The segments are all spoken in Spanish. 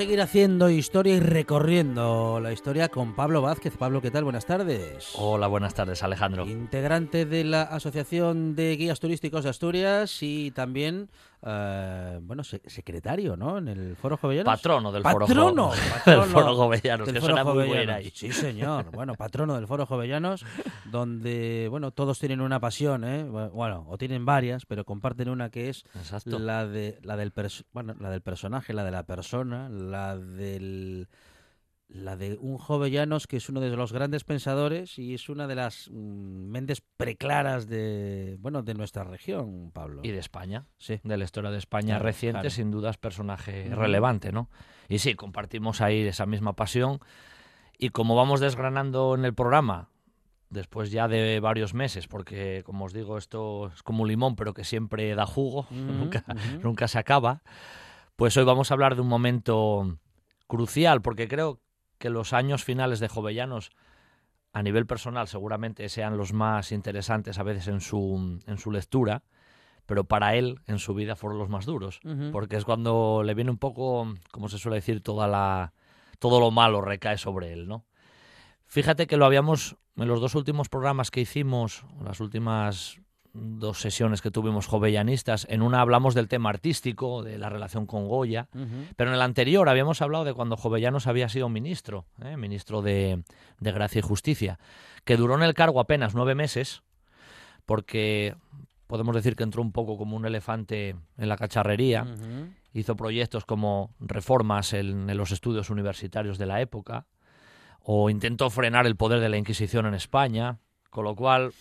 Seguir haciendo historia y recorriendo la historia con Pablo Vázquez. Pablo, ¿qué tal? Buenas tardes. Hola, buenas tardes, Alejandro. Integrante de la Asociación de Guías Turísticos de Asturias y también eh, bueno, secretario, ¿no? En el Foro Jovellanos. Patrono del Foro, patrono, del Foro Jovellanos, que suena muy bien ahí. Sí, señor. Bueno, patrono del Foro Jovellanos, donde, bueno, todos tienen una pasión, ¿eh? Bueno, o tienen varias, pero comparten una que es la de la del bueno, la del personaje, la de la persona, la del la de un Jovellanos que es uno de los grandes pensadores y es una de las mm, mentes preclaras de bueno de nuestra región, Pablo. Y de España, sí, de la historia de España reciente, sin duda es personaje relevante, ¿no? Y sí, compartimos ahí esa misma pasión. Y como vamos desgranando en el programa después ya de varios meses, porque como os digo, esto es como un limón, pero que siempre da jugo, nunca, nunca se acaba, pues hoy vamos a hablar de un momento crucial, porque creo que los años finales de Jovellanos a nivel personal seguramente sean los más interesantes a veces en su, en su lectura, pero para él en su vida fueron los más duros, porque es cuando le viene un poco, como se suele decir, toda la, todo lo malo recae sobre él, ¿no? Fíjate que lo habíamos, en los dos últimos programas que hicimos, las últimas dos sesiones que tuvimos jovellanistas. En una hablamos del tema artístico, de la relación con Goya, pero en el anterior habíamos hablado de cuando Jovellanos había sido ministro, ¿eh? ministro de, Gracia y Justicia, que duró en el cargo apenas nueve meses, porque podemos decir que entró un poco como un elefante en la cacharrería, hizo proyectos como reformas en los estudios universitarios de la época, o intentó frenar el poder de la Inquisición en España, con lo cual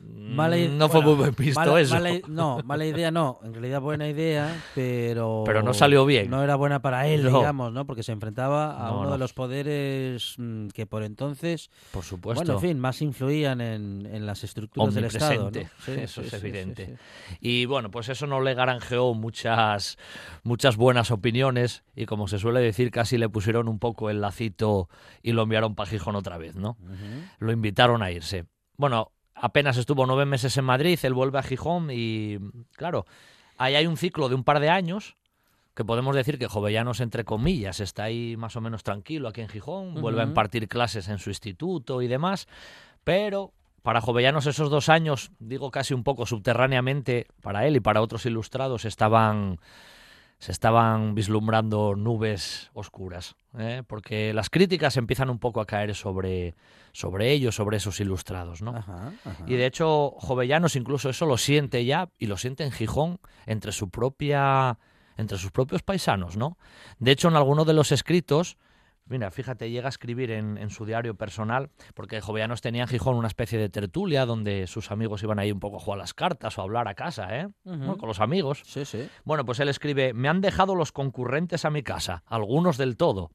no fue muy buen visto eso. no, mala idea no. En realidad buena idea, pero... Pero no salió bien. No era buena para él, digamos, ¿no? Porque se enfrentaba a uno de los poderes mm, que por entonces... Por supuesto. Bueno, en fin, más influían en, las estructuras del Estado. eso es evidente. y bueno, pues eso no le garanjeó muchas, muchas buenas opiniones y como se suele decir, casi le pusieron un poco el lacito y lo enviaron para Gijón otra vez, ¿no? Lo invitaron a irse. Bueno, apenas estuvo nueve meses en Madrid, él vuelve a Gijón y, claro, ahí hay un ciclo de un par de años que podemos decir que Jovellanos, entre comillas, está ahí más o menos tranquilo aquí en Gijón, vuelve a impartir clases en su instituto y demás, pero para Jovellanos esos dos años, digo casi un poco subterráneamente, para él y para otros ilustrados, estaban se estaban vislumbrando nubes oscuras, ¿eh? porque las críticas empiezan un poco a caer sobre, sobre ellos, sobre esos ilustrados. ¿no? Y de hecho, Jovellanos incluso eso lo siente ya, y lo siente en Gijón, entre su propia entre sus propios paisanos, ¿no? De hecho, en alguno de los escritos Mira, fíjate, llega a escribir en, su diario personal, porque Jovellanos tenía en Gijón una especie de tertulia donde sus amigos iban ahí un poco a jugar las cartas o a hablar a casa, ¿eh? con los amigos. Sí, sí. Bueno, pues él escribe, me han dejado los concurrentes a mi casa, algunos del todo.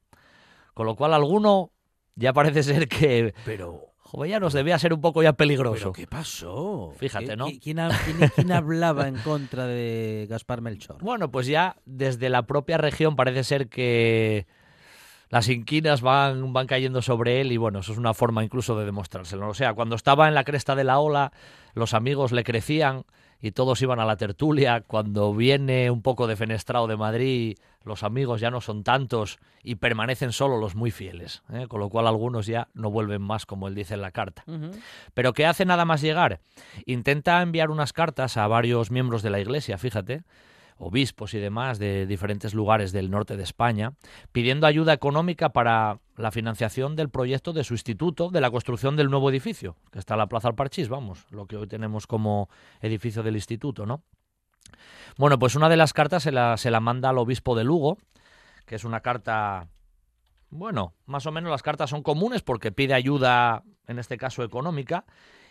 Con lo cual alguno ya parece ser que... Pero... Jovellanos debía ser un poco ya peligroso. ¿Pero qué pasó? Fíjate, ¿no? ¿quién, quién, hablaba en contra de Gaspar Melchor? Bueno, pues ya desde la propia región parece ser que las inquinas van, van cayendo sobre él y bueno, eso es una forma incluso de demostrárselo. O sea, cuando estaba en la cresta de la ola, los amigos le crecían y todos iban a la tertulia. Cuando viene un poco defenestrado de Madrid, los amigos ya no son tantos y permanecen solo los muy fieles, ¿eh? con lo cual algunos ya no vuelven más, como él dice en la carta. Pero ¿qué hace nada más llegar? Intenta enviar unas cartas a varios miembros de la iglesia, fíjate, obispos y demás de diferentes lugares del norte de España, pidiendo ayuda económica para la financiación del proyecto de su instituto, de la construcción del nuevo edificio, que está en la Plaza Alparchís, vamos, lo que hoy tenemos como edificio del instituto, ¿no? Bueno, pues una de las cartas se la, se la manda al obispo de Lugo, que es una carta, bueno, más o menos las cartas son comunes porque pide ayuda, en este caso económica,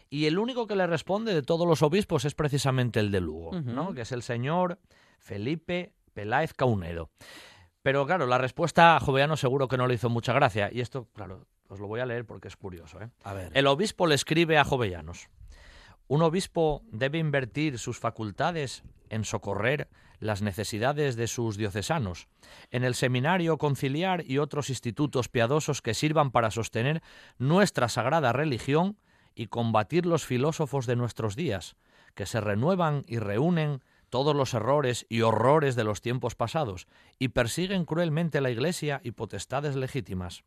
y el único que le responde de todos los obispos es precisamente el de Lugo, ¿no? que es el señor Felipe Peláez Caunedo. Pero claro, la respuesta a Jovellanos seguro que no le hizo mucha gracia. Y esto, claro, os lo voy a leer porque es curioso. ¿eh? A ver. El obispo le escribe a Jovellanos. Un obispo debe invertir sus facultades en socorrer las necesidades de sus diocesanos, en el seminario conciliar y otros institutos piadosos que sirvan para sostener nuestra sagrada religión y combatir los filósofos de nuestros días, que se renuevan y reúnen todos los errores y horrores de los tiempos pasados y persiguen cruelmente la Iglesia y potestades legítimas.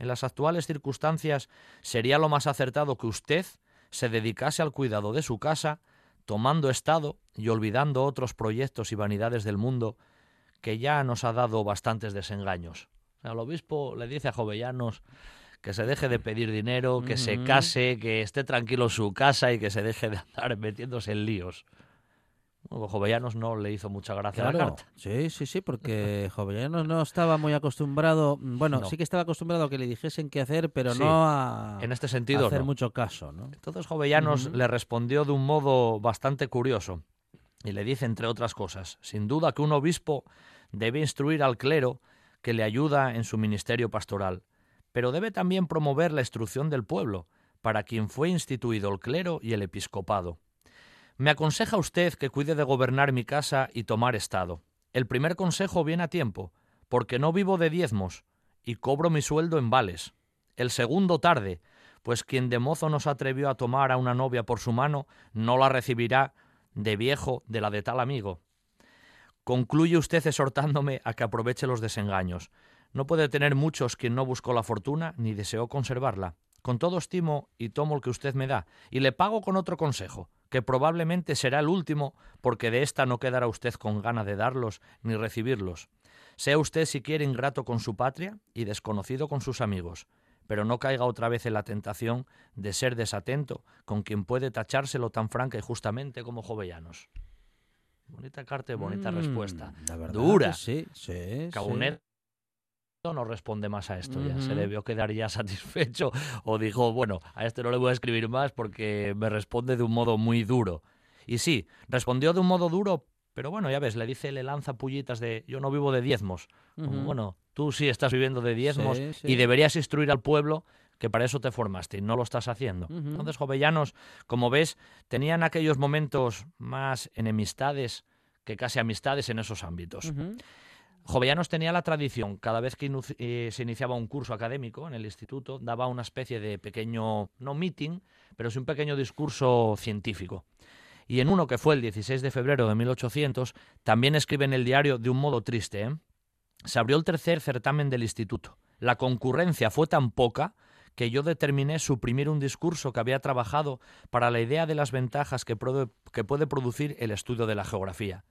En las actuales circunstancias sería lo más acertado que usted se dedicase al cuidado de su casa, tomando estado y olvidando otros proyectos y vanidades del mundo que ya nos ha dado bastantes desengaños. El obispo le dice a Jovellanos que se deje de pedir dinero, que se case, que esté tranquilo en su casa y que se deje de andar metiéndose en líos. Jovellanos no le hizo mucha gracia la carta. Sí, sí, sí, porque Jovellanos no estaba muy acostumbrado, bueno, sí que estaba acostumbrado a que le dijesen qué hacer, pero no a, en este sentido, hacer mucho caso. ¿no? Entonces Jovellanos le respondió de un modo bastante curioso y le dice, entre otras cosas, sin duda que un obispo debe instruir al clero que le ayuda en su ministerio pastoral, pero debe también promover la instrucción del pueblo, para quien fue instituido el clero y el episcopado. Me aconseja usted que cuide de gobernar mi casa y tomar estado. El primer consejo viene a tiempo, porque no vivo de diezmos y cobro mi sueldo en vales. El segundo tarde, pues quien de mozo no se atrevió a tomar a una novia por su mano, no la recibirá de viejo de la de tal amigo. Concluye usted exhortándome a que aproveche los desengaños. No puede tener muchos quien no buscó la fortuna ni deseó conservarla. Con todo estimo y tomo el que usted me da, y le pago con otro consejo que probablemente será el último, porque de esta no quedará usted con gana de darlos ni recibirlos. Sea usted si quiere ingrato con su patria y desconocido con sus amigos, pero no caiga otra vez en la tentación de ser desatento con quien puede tachárselo tan franca y justamente como Jovellanos. Bonita carta y bonita mm, respuesta. Dura. Sí, sí no responde más a esto, ya se debió quedar ya satisfecho o dijo, bueno, a este no le voy a escribir más porque me responde de un modo muy duro. Y sí, respondió de un modo duro, pero bueno, ya ves, le dice, le lanza pullitas de yo no vivo de diezmos. bueno, tú sí estás viviendo de diezmos y deberías instruir al pueblo que para eso te formaste y no lo estás haciendo. Entonces, jovellanos, como ves, tenían aquellos momentos más enemistades que casi amistades en esos ámbitos. Jovellanos tenía la tradición, cada vez que eh, se iniciaba un curso académico en el instituto, daba una especie de pequeño, no meeting, pero sí un pequeño discurso científico. Y en uno que fue el 16 de febrero de 1800, también escribe en el diario de un modo triste. ¿eh? Se abrió el tercer certamen del instituto. La concurrencia fue tan poca que yo determiné suprimir un discurso que había trabajado para la idea de las ventajas que puede producir el estudio de la geografía.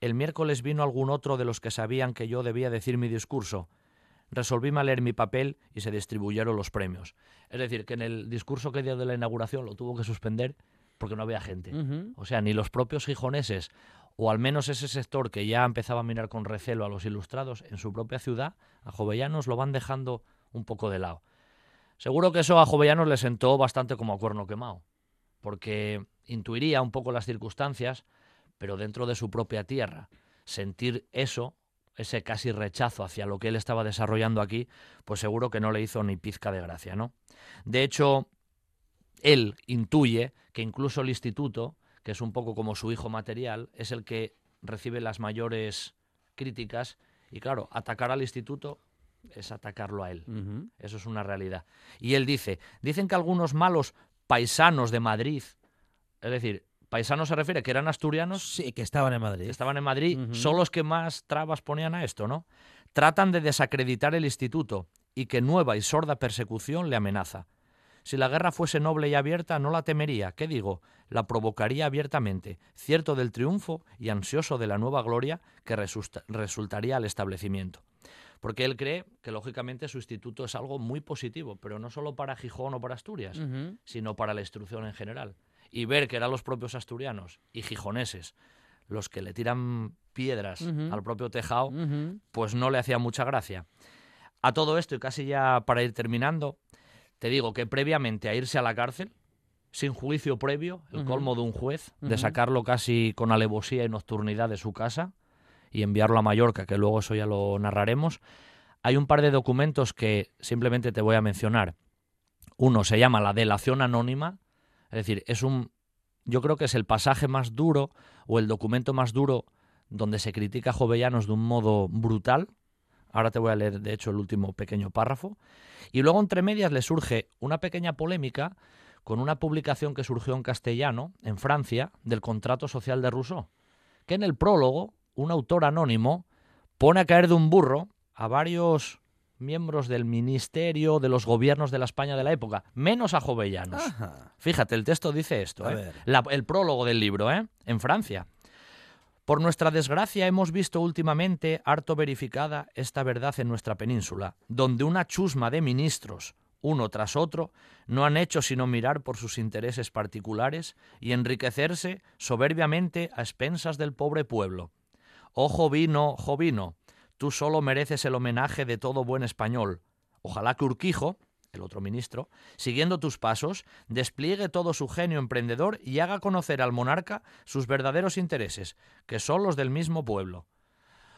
El miércoles vino algún otro de los que sabían que yo debía decir mi discurso. Resolvíme leer mi papel y se distribuyeron los premios. Es decir, que en el discurso que dio de la inauguración lo tuvo que suspender porque no había gente. O sea, ni los propios gijoneses, o al menos ese sector que ya empezaba a mirar con recelo a los ilustrados en su propia ciudad, a Jovellanos lo van dejando un poco de lado. Seguro que eso a Jovellanos le sentó bastante como a cuerno quemado, porque intuiría un poco las circunstancias, pero dentro de su propia tierra. Sentir eso, ese casi rechazo hacia lo que él estaba desarrollando aquí, pues seguro que no le hizo ni pizca de gracia, ¿no? De hecho, él intuye que incluso el instituto, que es un poco como su hijo material, es el que recibe las mayores críticas y claro, atacar al instituto es atacarlo a él. Eso es una realidad. Y él dice, dicen que algunos malos paisanos de Madrid, es decir, Paisanos se refiere que eran asturianos. Sí, que estaban en Madrid. estaban en Madrid, son los que más trabas ponían a esto, ¿no? Tratan de desacreditar el instituto y que nueva y sorda persecución le amenaza. Si la guerra fuese noble y abierta, no la temería, ¿qué digo? La provocaría abiertamente, cierto del triunfo y ansioso de la nueva gloria que resultaría al establecimiento. Porque él cree que, lógicamente, su instituto es algo muy positivo, pero no solo para Gijón o para Asturias, sino para la instrucción en general y ver que eran los propios asturianos y gijoneses los que le tiran piedras al propio tejado, pues no le hacía mucha gracia. A todo esto, y casi ya para ir terminando, te digo que previamente a irse a la cárcel, sin juicio previo, el colmo de un juez, de sacarlo casi con alevosía y nocturnidad de su casa y enviarlo a Mallorca, que luego eso ya lo narraremos, hay un par de documentos que simplemente te voy a mencionar. Uno se llama la delación anónima, es decir, es un yo creo que es el pasaje más duro o el documento más duro donde se critica a Jovellanos de un modo brutal. Ahora te voy a leer, de hecho, el último pequeño párrafo. Y luego, entre medias, le surge una pequeña polémica con una publicación que surgió en castellano, en Francia, del contrato social de Rousseau, que en el prólogo, un autor anónimo pone a caer de un burro a varios miembros del ministerio, de los gobiernos de la España de la época, menos a Jovellanos. Fíjate, el texto dice esto, ¿eh? el prólogo del libro, ¿eh? en Francia. Por nuestra desgracia hemos visto últimamente harto verificada esta verdad en nuestra península, donde una chusma de ministros, uno tras otro, no han hecho sino mirar por sus intereses particulares y enriquecerse soberbiamente a expensas del pobre pueblo. Ojo vino, jovino, Tú solo mereces el homenaje de todo buen español. Ojalá que Urquijo, el otro ministro, siguiendo tus pasos, despliegue todo su genio emprendedor y haga conocer al monarca sus verdaderos intereses, que son los del mismo pueblo.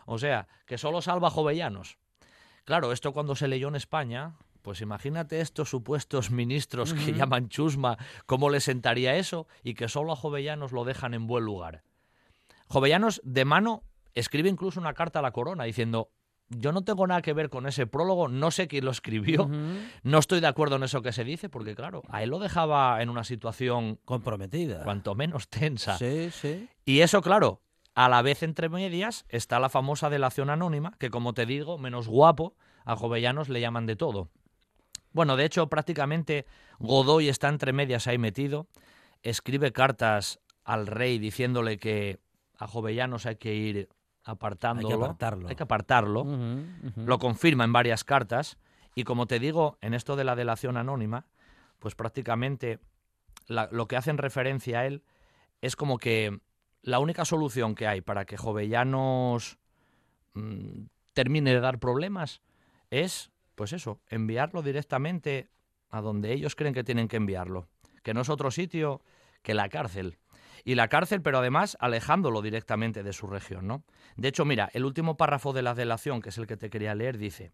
O sea, que solo salva a jovellanos. Claro, esto cuando se leyó en España, pues imagínate estos supuestos ministros que llaman chusma, cómo le sentaría eso y que solo a jovellanos lo dejan en buen lugar. Jovellanos de mano escribe incluso una carta a la corona diciendo, yo no tengo nada que ver con ese prólogo, no sé quién lo escribió, no estoy de acuerdo en eso que se dice, porque claro, a él lo dejaba en una situación comprometida, cuanto menos tensa. Sí, sí. Y eso, claro, a la vez entre medias está la famosa delación anónima, que como te digo, menos guapo, a Jovellanos le llaman de todo. Bueno, de hecho, prácticamente Godoy está entre medias ahí metido, escribe cartas al rey diciéndole que a Jovellanos hay que ir apartándolo. Hay que apartarlo. Hay que apartarlo. Lo confirma en varias cartas. Y como te digo, en esto de la delación anónima, pues prácticamente lo que hacen referencia a él es como que la única solución que hay para que Jovellanos mm, termine de dar problemas es, pues eso, enviarlo directamente a donde ellos creen que tienen que enviarlo, que no es otro sitio que la cárcel y la cárcel, pero además alejándolo directamente de su región, ¿no? De hecho, mira, el último párrafo de la delación, que es el que te quería leer, dice: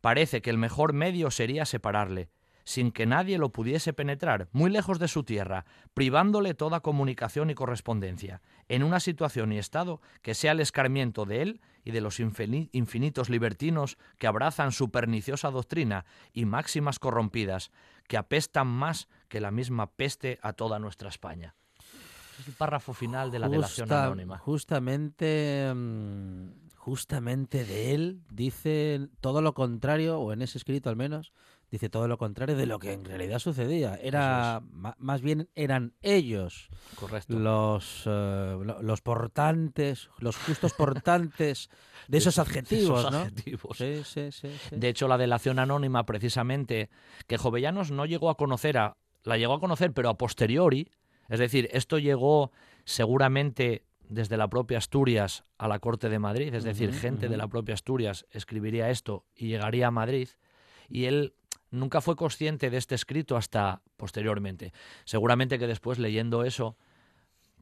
Parece que el mejor medio sería separarle, sin que nadie lo pudiese penetrar, muy lejos de su tierra, privándole toda comunicación y correspondencia, en una situación y estado que sea el escarmiento de él y de los infinitos libertinos que abrazan su perniciosa doctrina y máximas corrompidas, que apestan más que la misma peste a toda nuestra España es el párrafo final de la delación anónima. Justamente, mm, justamente de él dice todo lo contrario, o en ese escrito al menos, dice todo lo contrario de lo que en realidad sucedía. Era más bien eran ellos los eh, los portantes, los justos portantes de esos adjetivos, Sí, sí, sí, de hecho, la delación anónima, precisamente, que Jovellanos no llegó a conocer a la llegó a conocer, pero a posteriori, es decir, esto llegó seguramente desde la propia Asturias a la Corte de Madrid, es decir, gente de la propia Asturias escribiría esto y llegaría a Madrid, y él nunca fue consciente de este escrito hasta posteriormente. Seguramente que después leyendo eso,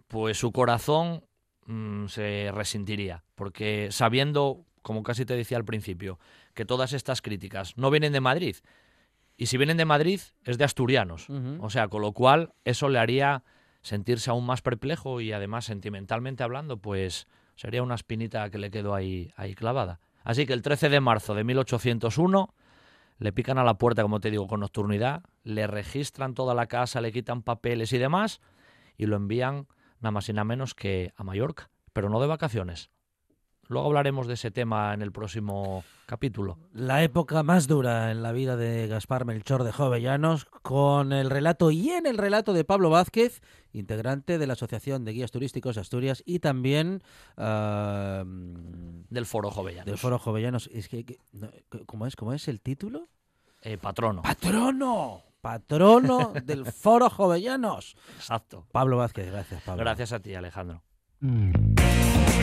pues su corazón mm, se resentiría, porque sabiendo, como casi te decía al principio, que todas estas críticas no vienen de Madrid, y si vienen de Madrid es de asturianos, o sea, con lo cual eso le haría sentirse aún más perplejo y además sentimentalmente hablando, pues sería una espinita que le quedó ahí, ahí clavada. Así que el 13 de marzo de 1801 le pican a la puerta, como te digo, con nocturnidad, le registran toda la casa, le quitan papeles y demás y lo envían nada más y nada menos que a Mallorca, pero no de vacaciones, Luego hablaremos de ese tema en el próximo capítulo. La época más dura en la vida de Gaspar Melchor de Jovellanos, con el relato y en el relato de Pablo Vázquez, integrante de la Asociación de Guías Turísticos de Asturias y también del Foro Jovellanos. Del Foro Jovellanos. Es que, ¿cómo, es, ¿Cómo es el título? Eh, patrono. ¡Patrono! Patrono del Foro Jovellanos. Exacto. Pablo Vázquez, gracias, Pablo. Gracias a ti, Alejandro. Mm.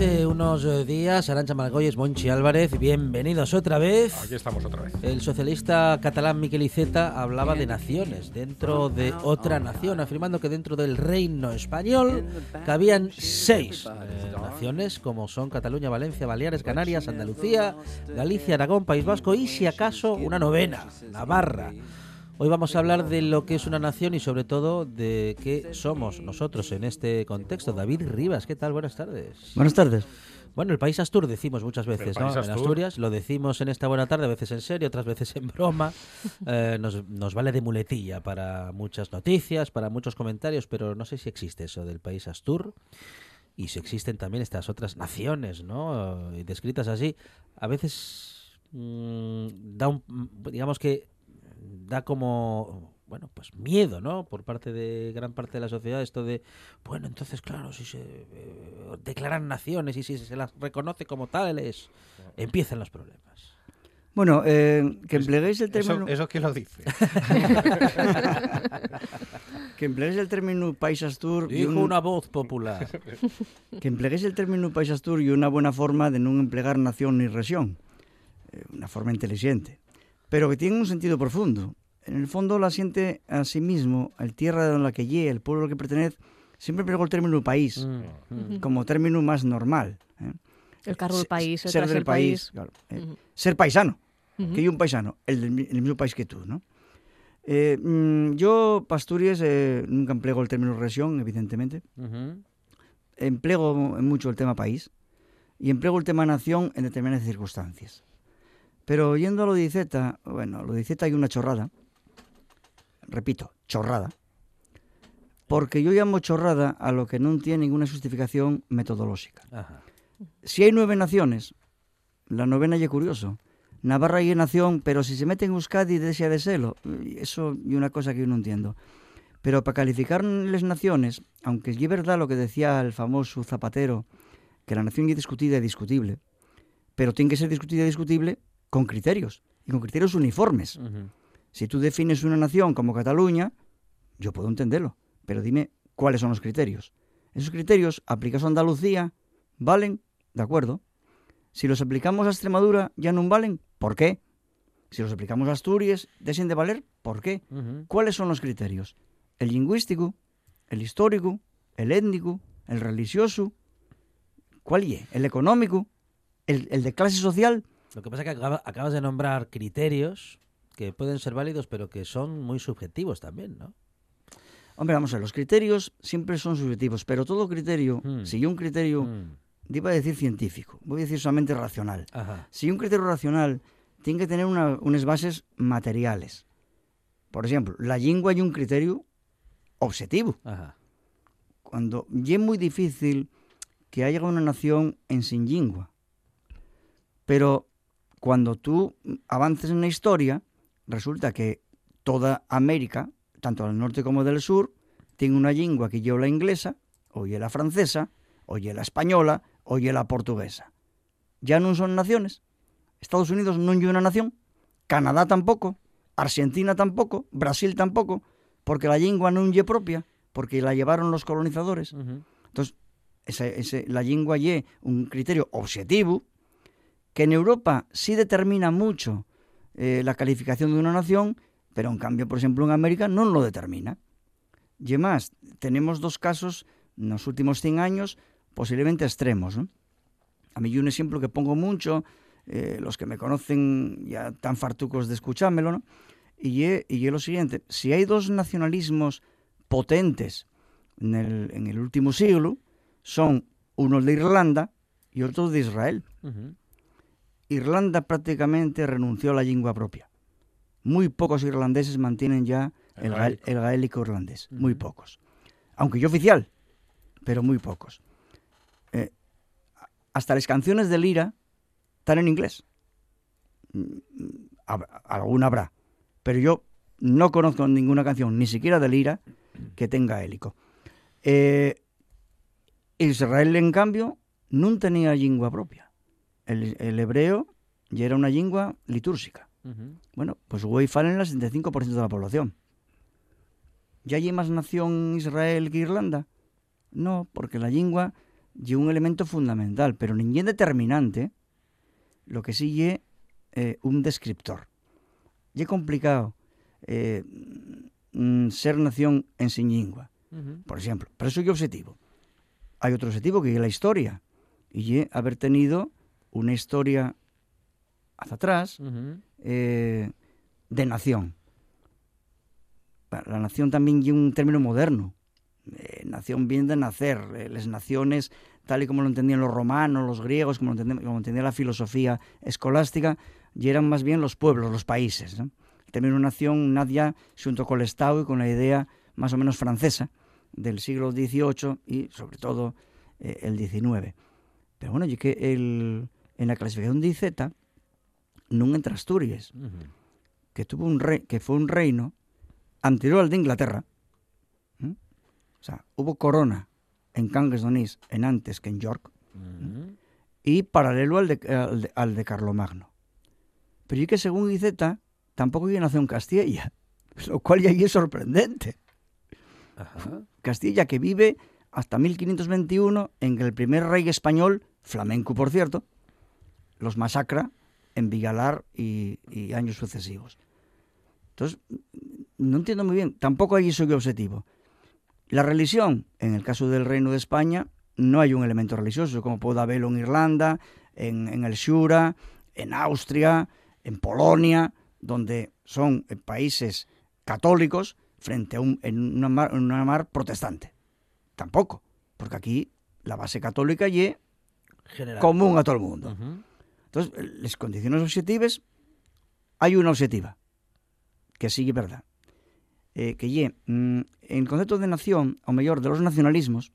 Hace unos eh, días, Arancha Margolles, Monchi Álvarez, bienvenidos otra vez. Aquí estamos otra vez. El socialista catalán Miquel Iceta hablaba de naciones dentro de otra nación, afirmando que dentro del reino español cabían seis eh, naciones, como son Cataluña, Valencia, Baleares, Canarias, Andalucía, Galicia, Aragón, País Vasco y, si acaso, una novena, Navarra. Hoy vamos a hablar de lo que es una nación y sobre todo de qué somos nosotros en este contexto. David Rivas, ¿qué tal? Buenas tardes. Buenas tardes. Bueno, el país Astur decimos muchas veces, ¿no? En Asturias lo decimos en esta buena tarde, a veces en serio, otras veces en broma. Eh, nos, nos, vale de muletilla para muchas noticias, para muchos comentarios, pero no sé si existe eso del país Astur y si existen también estas otras naciones, ¿no? Descritas así. A veces mmm, da un, digamos que da como bueno, pues miedo, ¿no? Por parte de gran parte de la sociedad, esto de, bueno, entonces, claro, si se eh, declaran naciones y si se las reconoce como tales, empiezan los problemas. Bueno, eh, que empleéis el término... ¿Eso, quién lo dice? que empleéis el término país Astur... Dijo una voz popular. que empleéis el término país Astur y una buena forma de no emplear nación ni región. Eh, una forma inteligente pero que tiene un sentido profundo. En el fondo la siente a sí mismo, el tierra de la que lle, el pueblo al que pertenece, siempre pegó el término país mm. como término más normal. ¿eh? El carro del país, el ser del país, ¿eh? ser paisano, que yo un paisano, el del mismo país que tú, ¿no? Eh, mm, yo, Pasturias, nunca empleo el término región, evidentemente. Empleo mucho el tema país y empleo el tema nación en determinadas circunstancias. Pero oyendo a lo de Iceta, bueno, lo de Iceta hay una chorrada, repito, chorrada, porque yo llamo chorrada a lo que no tiene ninguna justificación metodológica. Si hay nueve naciones, la novena ya es curioso. Navarra y nación, pero si se mete en Euskadi desea de serlo. Eso es una cosa que yo no entiendo. Pero para calificar las naciones, aunque es verdad lo que decía el famoso Zapatero, que la nación es discutida y discutible, pero tiene que ser discutida y discutible con criterios y con criterios uniformes. Si tú defines una nación como Cataluña, yo puedo entenderlo, pero dime cuáles son los criterios. Esos criterios aplicados a Andalucía valen, de acuerdo. Si los aplicamos a Extremadura ya no valen, ¿por qué? Si los aplicamos a Asturias, ¿desen de valer? ¿Por qué? ¿Cuáles son los criterios? El lingüístico, el histórico, el étnico, el religioso, ¿cuál es? El económico, el, el de clase social, lo que pasa es que acabas de nombrar criterios que pueden ser válidos, pero que son muy subjetivos también, ¿no? Hombre, vamos a ver, los criterios siempre son subjetivos, pero todo criterio, hmm. si un criterio, hmm. iba a decir científico, voy a decir solamente racional. Si un criterio racional tiene que tener unas bases materiales. Por ejemplo, la lengua hay un criterio objetivo. Cuando ya es muy difícil que haya una nación en sin lengua. Pero cuando tú avances en la historia, resulta que toda América, tanto del norte como del sur, tiene una lengua que yo la inglesa, oye la francesa, oye la española, oye la portuguesa. Ya no son naciones. Estados Unidos no es una nación, Canadá tampoco, Argentina tampoco, Brasil tampoco, porque la lengua no es propia, porque la llevaron los colonizadores. Entonces, la lengua es un criterio objetivo, que en Europa sí determina mucho eh, la calificación de una nación, pero en cambio, por ejemplo, en América no lo determina. Y además, tenemos dos casos en los últimos 100 años posiblemente extremos. A mí hay un ejemplo que pongo mucho, eh, los que me conocen ya están fartucos de escuchármelo, ¿no? Y es, lo siguiente, si hay dos nacionalismos potentes en el, en el último siglo, son uno de Irlanda y otro de Israel. Irlanda prácticamente renunció a la lengua propia. Muy pocos irlandeses mantienen ya el, gaélico. irlandés, muy pocos. Aunque yo oficial, pero muy pocos. Eh, hasta las canciones de Lira están en inglés. Mm, alguna habrá. Pero yo no conozco ninguna canción, ni siquiera de Lira, que tenga hélico. Eh, Israel, en cambio, no tenía lengua propia. El, hebreo ya era una lengua litúrgica. Bueno, pues hoy falen el 75% de la población. ¿Ya hay más nación Israel que Irlanda? No, porque la lengua es un elemento fundamental, pero ni determinante, lo que sí es eh, un descriptor. Y es complicado eh, mm, ser nación en sin lengua, por ejemplo. Pero eso es objetivo. Hay otro objetivo que es la historia, y es haber tenido una historia hacia atrás eh, de nación. La nación también es un término moderno. Eh, nación viene de nacer. las naciones, tal y como lo entendían los romanos, los griegos, como lo entendía, como entendía la filosofía escolástica, y eran más bien los pueblos, los países. ¿no? El término nación nadia junto con el Estado y con la idea más o menos francesa del siglo XVIII y sobre todo eh, el XIX. Pero bueno, y que el, en la clasificación de IZ no entra Asturias, que tuvo un rey, que fue un reino anterior al de Inglaterra. O sea, hubo corona en Cangas Donís en antes que en York y paralelo al de, al de, Carlomagno. Pero y que según IZ tampoco había nació en Castilla, lo cual ya es sorprendente. Castilla que vive hasta 1521 en que el primer rey español, flamenco por cierto, los masacra en Vigalar y, años sucesivos. Entonces, no entiendo muy bien, tampoco hay eso que objetivo. La religión, en el caso del Reino de España, no hay un elemento religioso, como puede haberlo en Irlanda, en, el Shura, en Austria, en Polonia, donde son países católicos frente a un, en una mar, protestante. Tampoco, porque aquí la base católica y común a todo el mundo. Entonces, las condiciones objetivas, hay una objetiva, que sigue verdad. Eh, que ye, mm, en el concepto de nación, o mejor, de los nacionalismos,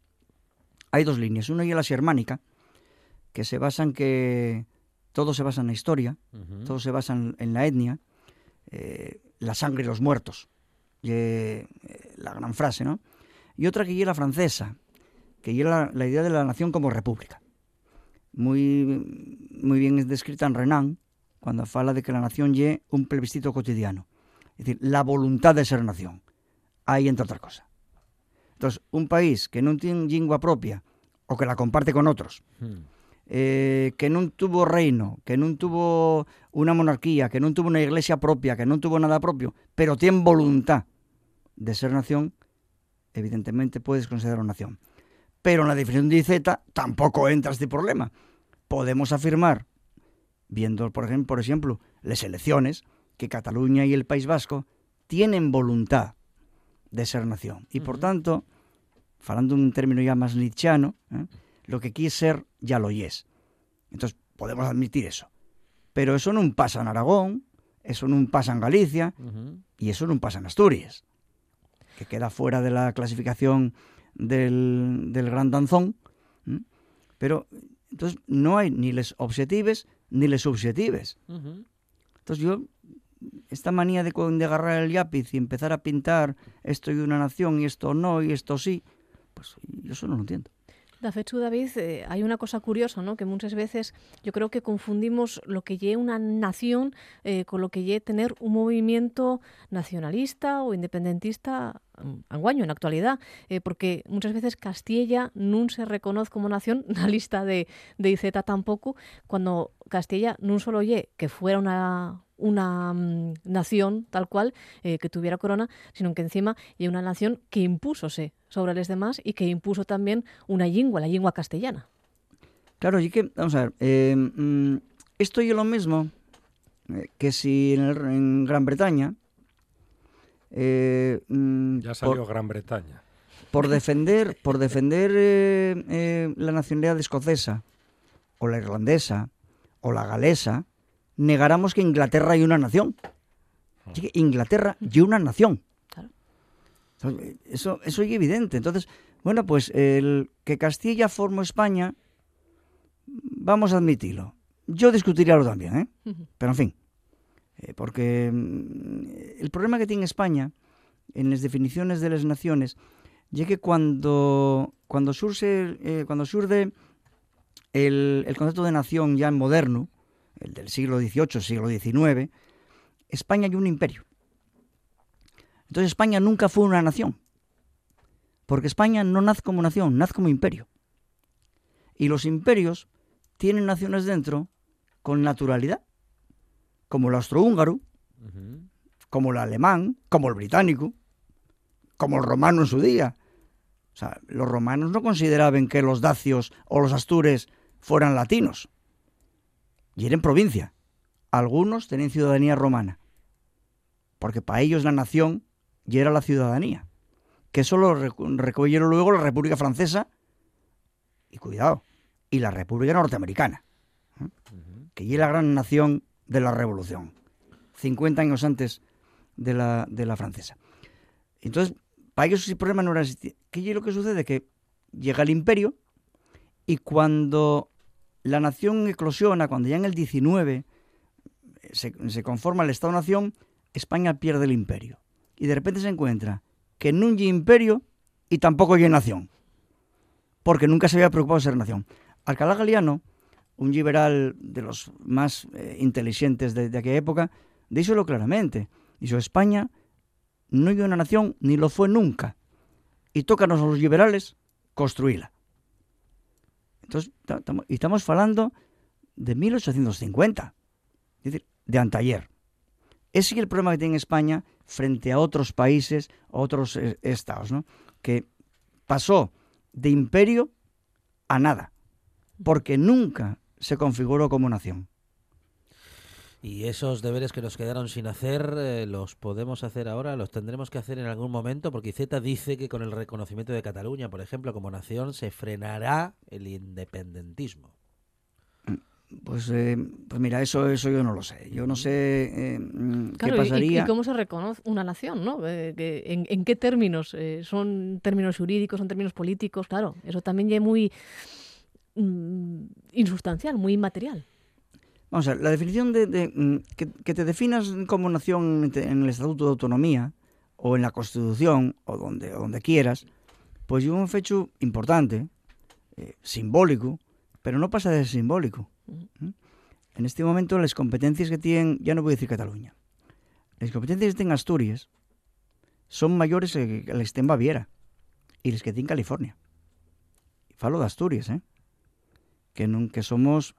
hay dos líneas. Una es la germánica, que se basa en que todo se basa en la historia, todo se basa en, la etnia, eh, la sangre de los muertos, y, eh, la gran frase, ¿no? Y otra que es la francesa, que es la, la idea de la nación como república muy, muy bien descrita en Renan, cuando fala de que la nación lle un plebiscito cotidiano. Es decir, la voluntad de ser nación. Ahí entra otra cosa. Entonces, un país que no tiene lengua propia o que la comparte con otros, hmm. eh, que no tuvo reino, que no tuvo una monarquía, que no tuvo una iglesia propia, que no tuvo nada propio, pero tiene voluntad de ser nación, evidentemente puedes considerar una nación pero en la definición de IZ tampoco entra este problema. Podemos afirmar, viendo por ejemplo, por ejemplo las elecciones, que Cataluña y el País Vasco tienen voluntad de ser nación. Y por tanto, hablando un término ya más nietzscheano, ¿eh? lo que quiere ser ya lo es. Entonces, podemos admitir eso. Pero eso no pasa en Aragón, eso no pasa en Galicia y eso no pasa en Asturias, que queda fuera de la clasificación del, del gran danzón, pero entonces no hay ni les objetivos ni les subjetives. Entonces yo, esta manía de, de agarrar el lápiz y empezar a pintar esto y una nación y esto no y esto sí, pues yo eso no lo entiendo. De hecho, David, eh, hay una cosa curiosa, ¿no? Que muchas veces yo creo que confundimos lo que lleve una nación eh, con lo que lleve tener un movimiento nacionalista o independentista anguaño en actualidad, eh, porque muchas veces Castilla no se reconoce como nación, la lista de, de IZ tampoco, cuando Castilla no solo oye que fuera una, una mm, nación tal cual eh, que tuviera corona, sino que encima y una nación que impúsose sobre los demás y que impuso también una lengua, la lengua castellana. Claro, y que, vamos a ver, eh, mm, esto es lo mismo eh, que si en, en Gran Bretaña... Eh, mm, ya salió por, Gran Bretaña. Por defender, por defender eh, eh, la nacionalidad escocesa, o la irlandesa, o la galesa, negáramos que Inglaterra hay una nación. Así que Inglaterra y una nación. Eso, eso es evidente. Entonces, bueno, pues el que Castilla formó España, vamos a admitirlo. Yo discutiría lo también, ¿eh? Pero en fin, eh, porque mm, el problema que tiene España en las definiciones de las naciones es que cuando, cuando surge, eh, cuando surge el, el, concepto de nación ya moderno, el del siglo XVIII, siglo XIX, España hay un imperio. Entonces España nunca fue una nación, porque España no nace como nación, nace como imperio. Y los imperios tienen naciones dentro con naturalidad, como el austrohúngaro, como el alemán, como el británico, como el romano en su día. O sea, los romanos no consideraban que los dacios o los astures fueran latinos. Y eran provincia. Algunos tenían ciudadanía romana. Porque para ellos la nación y era la ciudadanía. Que eso lo recogieron luego la República Francesa y cuidado, y la República Norteamericana, ¿eh? que ya la gran nación de la Revolución, 50 años antes de la, de la francesa. Entonces, para ellos ese problema no era existir. ¿Qué es lo que sucede? Que llega el imperio y cuando la nación eclosiona, cuando ya en el 19 se, se conforma el Estado-Nación, España pierde el imperio y de repente se encuentra que no hay imperio y tampoco hay nación, porque nunca se había preocupado de ser nación. Alcalá Galiano, un liberal de los más eh, inteligentes de, aquella época, díselo claramente. Dijo, España no hay una nación ni lo fue nunca. Y tócanos a los liberales construirla. Entonces, y estamos hablando de 1850, es decir, de antayer. Ese es el problema que tiene España frente a otros países, otros eh, estados, ¿no? que pasó de imperio a nada, porque nunca se configuró como nación. Y esos deberes que nos quedaron sin hacer, eh, ¿los podemos hacer ahora? ¿Los tendremos que hacer en algún momento? Porque Z dice que con el reconocimiento de Cataluña, por ejemplo, como nación, se frenará el independentismo. Pues, eh, pues mira, eso, eso yo no lo sé. Yo no sé eh, mm, qué pasaría. Y, cómo se reconoce una nación, ¿no? Eh, en, qué términos? ¿Son términos jurídicos, son términos políticos? Claro, eso también es muy mm, insustancial, muy inmaterial. Vamos a ver, la definición de, mm, que, te definas como nación en el Estatuto de Autonomía o en la Constitución o donde, donde quieras, pues es un fecho importante, simbólico, pero no pasa de ser simbólico en este momento las competencias que tienen, ya no voy a decir Cataluña, las competencias que tienen Asturias son mayores que las que estén Baviera y las que tienen California. Falo de Asturias, ¿eh? Que, que somos,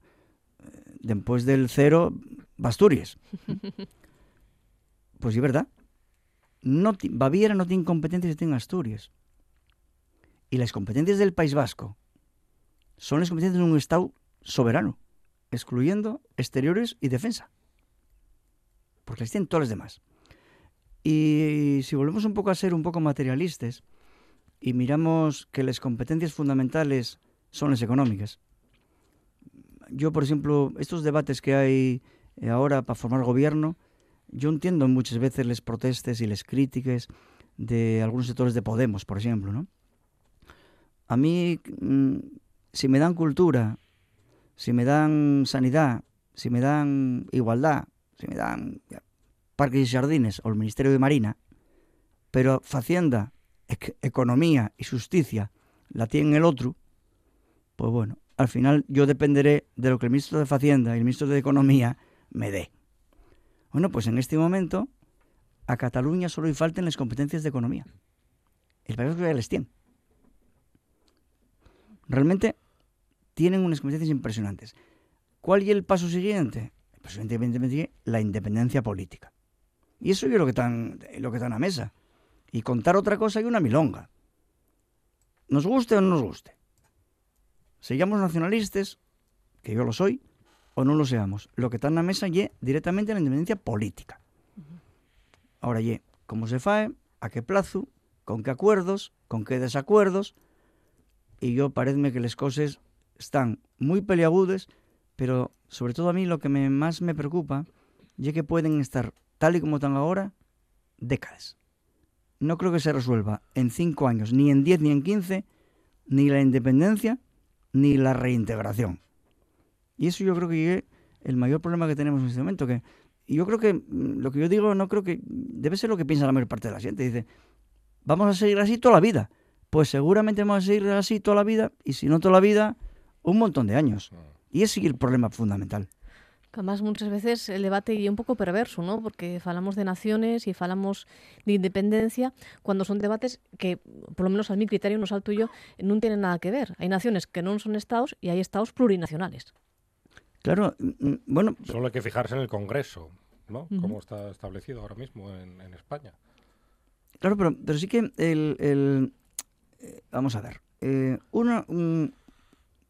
eh, después del cero, Asturias. pues sí, ¿verdad? No, Baviera no tiene competencias que tienen Asturias. Y las competencias del País Vasco son las competencias de un Estado soberano excluyendo exteriores y defensa. Porque existen todos los demás. Y si volvemos un poco a ser un poco materialistas y miramos que las competencias fundamentales son las económicas, yo, por ejemplo, estos debates que hay eh, ahora para formar gobierno, yo entiendo muchas veces las protestas y las críticas de algunos sectores de Podemos, por ejemplo, ¿no? A mí, mm, si me dan cultura si me dan sanidad, si me dan igualdad, si me dan parques y jardines o el Ministerio de Marina, pero Hacienda, Economía y Justicia la tiene el otro, pues bueno, al final yo dependeré de lo que el ministro de Hacienda y el ministro de Economía me dé. Bueno, pues en este momento a Cataluña solo le faltan las competencias de economía. El país que ya les tiene. Realmente tienen unas competencias impresionantes. ¿Cuál es el paso siguiente? Pues evidentemente la independencia política. Y eso es lo que están lo que está en la mesa. Y contar otra cosa hay una milonga. Nos guste o no nos guste. Seamos nacionalistas que yo lo soy, o no lo seamos. Lo que está en la mesa es directamente la independencia política. Ahora, ye, cómo se fae, a qué plazo, con qué acuerdos, con qué desacuerdos, y yo parece que las cosas están muy peliagudes, pero sobre todo a mí lo que me, más me preocupa es que pueden estar tal y como están ahora décadas. No creo que se resuelva en cinco años, ni en diez, ni en quince, ni la independencia, ni la reintegración. Y eso yo creo que es el mayor problema que tenemos en este momento. Que, y yo creo que mm, lo que yo digo, no creo que. Debe ser lo que piensa la mayor parte de la gente. Dice, vamos a seguir así toda la vida. Pues seguramente vamos a seguir así toda la vida, y si no toda la vida, un montón de años. Y ese es el problema fundamental. Además, muchas veces el debate es un poco perverso, ¿no? Porque falamos de naciones y falamos de independencia cuando son debates que, por lo menos a mi criterio, no salto yo, no tienen nada que ver. Hay naciones que no son estados y hay estados plurinacionales. Claro, mm, mm, bueno... Solo hay que fijarse en el Congreso, ¿no? Cómo está establecido ahora mismo en, España. Claro, pero, pero sí que el... el eh, vamos a ver. Eh, una,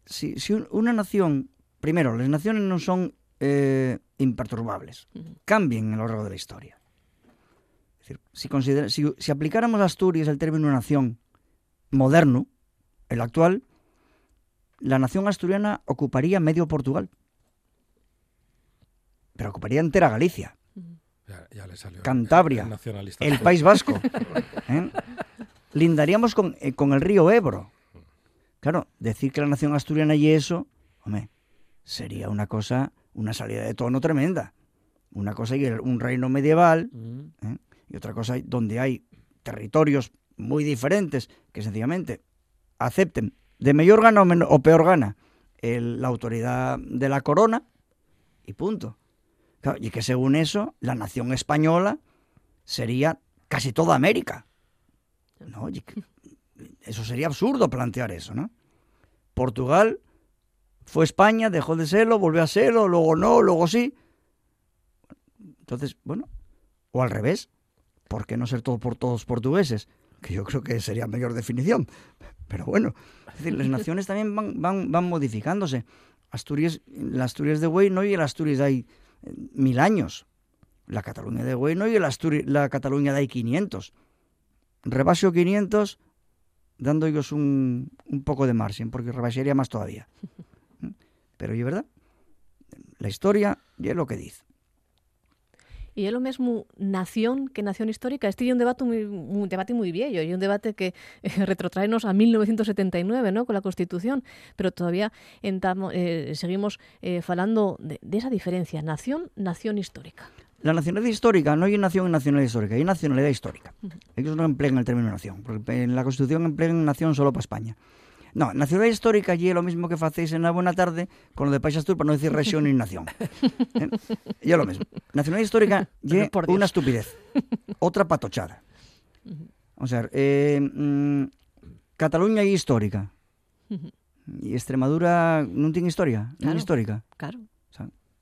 si, si una nación... Primero, las naciones no son eh, imperturbables. Cambien a lo largo de la historia. Es decir, si, considera, si, si, aplicáramos a Asturias el término nación moderno, el actual, la nación asturiana ocuparía medio Portugal. Pero ocuparía entera Galicia. Ya, le salió Cantabria, el, País Vasco. ¿eh? Lindaríamos con, eh, con, el río Ebro. Claro, decir que la nación asturiana y eso, hombre, sería una cosa una salida de tono tremenda. Una cosa y un reino medieval mm. ¿eh? y otra cosa donde hay territorios muy diferentes que sencillamente acepten de mayor gana o, peor gana la autoridad de la corona y punto. y que según eso la nación española sería casi toda América. No, eso sería absurdo plantear eso, ¿no? Portugal fue España, dejó de serlo, volvió a serlo, luego no, luego sí. Entonces, bueno, o al revés, ¿por qué no ser todo por todos portugueses? Que yo creo que sería mejor definición. Pero bueno, decir, las naciones también van, van, van modificándose. Asturias, la Asturias de Güey no y el Asturias de hay eh, mil años. La Cataluña de Güey no y la, la Cataluña de hay 500. Rebaso 500 dando ellos un, un poco de margen, porque rebasaría más todavía. Pero es verdad, la historia es lo que dice. Y es lo mismo nación que nación histórica. Este es un debate muy, un debate muy viejo, y un debate que eh, retrotraenos a 1979, ¿no? con la Constitución, pero todavía eh, seguimos eh, hablando de, esa diferencia, nación, nación histórica. La nacionalidad histórica no hay nación y nacionalidad histórica, hay nacionalidad histórica. Ellos no emplean el término nación, porque en la Constitución emplean nación solo para España. No, nacionalidad histórica allí es lo mismo que facéis en la buena tarde con lo de País Astur para no decir región ni nación. ¿Eh? Y es lo mismo. Nacionalidad histórica es una estupidez. Otra patochada. O sea, eh, mm, Cataluña es histórica. Y Extremadura no tiene historia, no es histórica. Claro.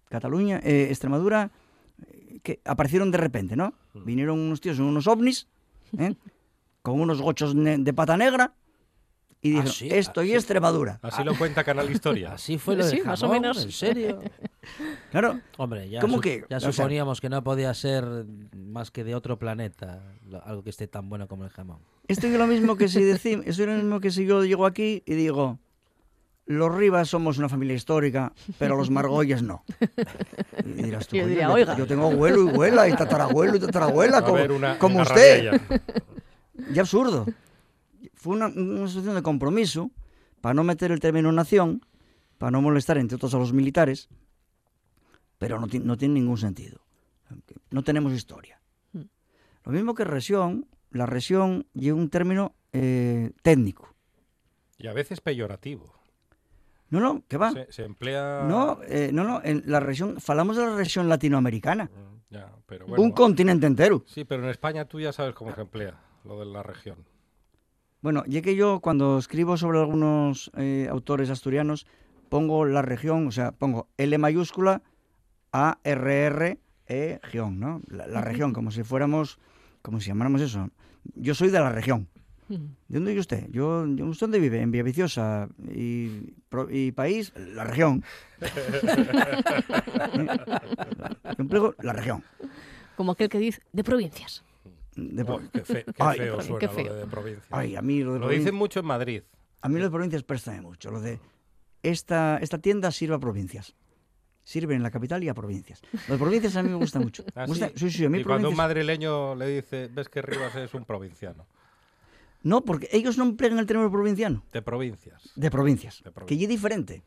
Cataluña, eh, Extremadura, que aparecieron de repente, ¿no? Vinieron unos tíos en unos ovnis, con unos gochos de pata negra, y dijo, ah, esto y Extremadura. Así lo cuenta Canal Historia. Así fue lo de más o menos. ¿En serio? Claro. Hombre, ya, que, ya suponíamos que no podía ser más que de otro planeta algo que esté tan bueno como el jamón. Esto es lo mismo que si decimos, esto es lo mismo que si yo llego aquí y digo, los Rivas somos una familia histórica, pero los Margolles no. Y dirás tú, yo, tengo abuelo y abuela, y tatarabuelo y tatarabuela, como, como usted. Y absurdo fue una, situación de compromiso para no meter el término nación, para no molestar entre otros a los militares, pero no, no tiene ningún sentido. No tenemos historia. Mm. Lo mismo que región, la región lleva un término eh, técnico. Y a veces peyorativo. No, no, ¿qué va? Se, emplea... No, eh, no, no, en la región, falamos de la región latinoamericana. Mm, un continente entero. Sí, pero en España tú ya sabes cómo se emplea lo de la región. Bueno, ya que yo cuando escribo sobre algunos eh, autores asturianos pongo la región, o sea, pongo L mayúscula A R R E región, ¿no? La, región, como si fuéramos, como si llamáramos eso. Yo soy de la región. ¿De dónde vive usted? Yo, ¿Usted dónde vive? En Villaviciosa. Y, y país, la región. empleo, la región. Como aquel que dice, de provincias. De qué, feo suena lo de, provincias. Ay, a mí lo, de lo dicen mucho en Madrid. A mí lo de provincias presta mucho. Lo de esta, esta tienda sirve a provincias sirve en la capital y a provincias. Las provincias a mí me gusta mucho. ¿Ah, sí? Sí, a mí y cuando un madrileño le dice, ves que Rivas es un provinciano. No, porque ellos no emplean el término provinciano. De provincias. De provincias. Que es diferente.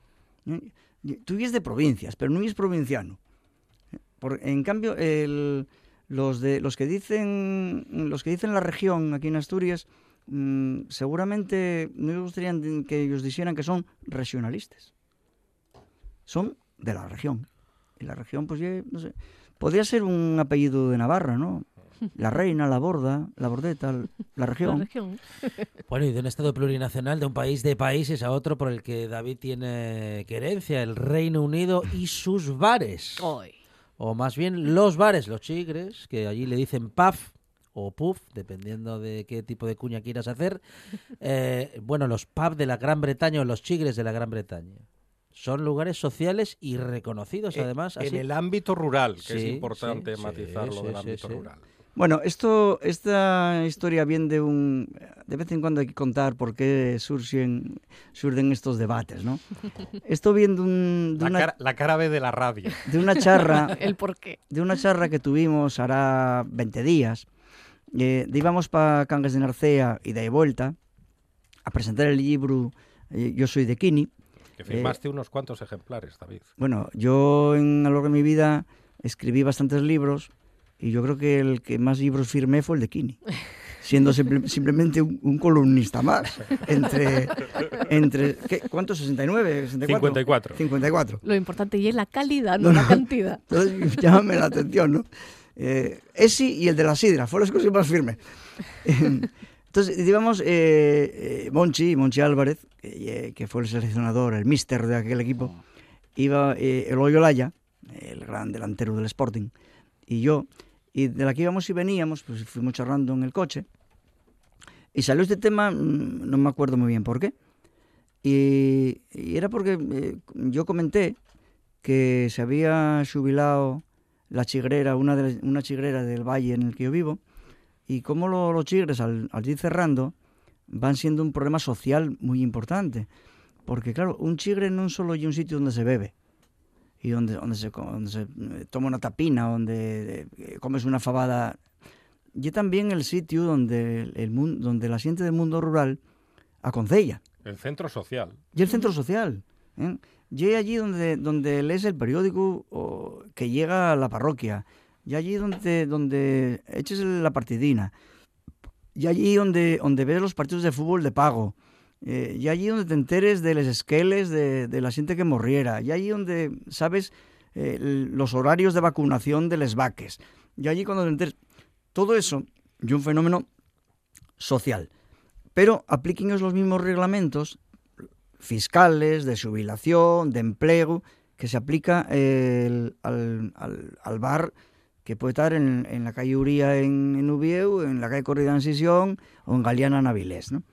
Tú eres de provincias, pero no es provinciano. en cambio, los, de, los, que dicen, los que dicen la región aquí en Asturias, mm, seguramente no me gustaría que ellos dijeran que son regionalistas. Son de la región. Y la región, pues, no sé, podría ser un apellido de Navarra, ¿no? La reina, la borda, la bordeta, la región. Bueno, y de un estado plurinacional, de un país de países a otro por el que David tiene querencia, el Reino Unido y sus bares. O más bien los bares, los chigres, que allí le dicen puff o puff, dependiendo de qué tipo de cuña quieras hacer. Eh, bueno, los pubs de la Gran Bretaña o los chigres de la Gran Bretaña. Son lugares sociales y reconocidos, eh, además. En el ámbito rural, que es importante matizarlo del ámbito rural. Bueno, esto, esta historia viene de un... De vez en cuando hay que contar por qué surgen, surgen estos debates, ¿no? Esto viene de, un, la, cara, la, cara, B de la radio. De una charra... el por qué. De una charra que tuvimos hará 20 días. Eh, íbamos para Cangas de Narcea y de vuelta a presentar el libro eh, Yo soy de Kini, que firmaste unos cuantos ejemplares, David. Bueno, yo en, a lo largo de mi vida escribí bastantes libros y yo creo que el que más libros firmé fue el de Kini. Siendo simplemente un, columnista más. Entre. entre ¿qué, ¿Cuántos? ¿69? 54. 54. Lo importante y es la calidad, no, la cantidad. Entonces, llámame la atención, ¿no? Eh, ese y el de la sidra, fueron los que más firme. Entonces, digamos, eh, eh, Monchi, Monchi Álvarez, que fue el seleccionador, el mister de aquel equipo, iba eh, el Oyolaya, el gran delantero del Sporting, y yo, y de la que íbamos y veníamos, pues fuimos charlando en el coche, y salió este tema, mm, no me acuerdo muy bien por qué, y, era porque eh, yo comenté que se había jubilado la chigrera, una, de, una chigrera del valle en el que yo vivo, y cómo los chigres, al, ir cerrando, van siendo un problema social muy importante. Porque, claro, un chigre no solo hay un sitio donde se bebe y donde, donde, se, donde se eh, toma una tapina, donde eh, comes una fabada. Y también el sitio donde, el, mundo, donde la gente del mundo rural aconsella. El centro social. Y el centro social. ¿eh? Y allí donde, donde lees el periódico o que llega a la parroquia. Y allí donde, donde eches la partidina y allí donde, donde ves los partidos de fútbol de pago, eh, y allí donde te enteres de los esqueles de, de la gente que morriera, y allí donde sabes eh, los horarios de vacunación de les vaques, y allí cuando te enteres, todo eso y un fenómeno social. Pero apliquen los mismos reglamentos fiscales, de jubilación, de empleo, que se aplica al, al, al bar que puede estar en, en la calle Uría en, en Ubieu, en la calle Corrida en Sisión o en Galeana Navilés, ¿no?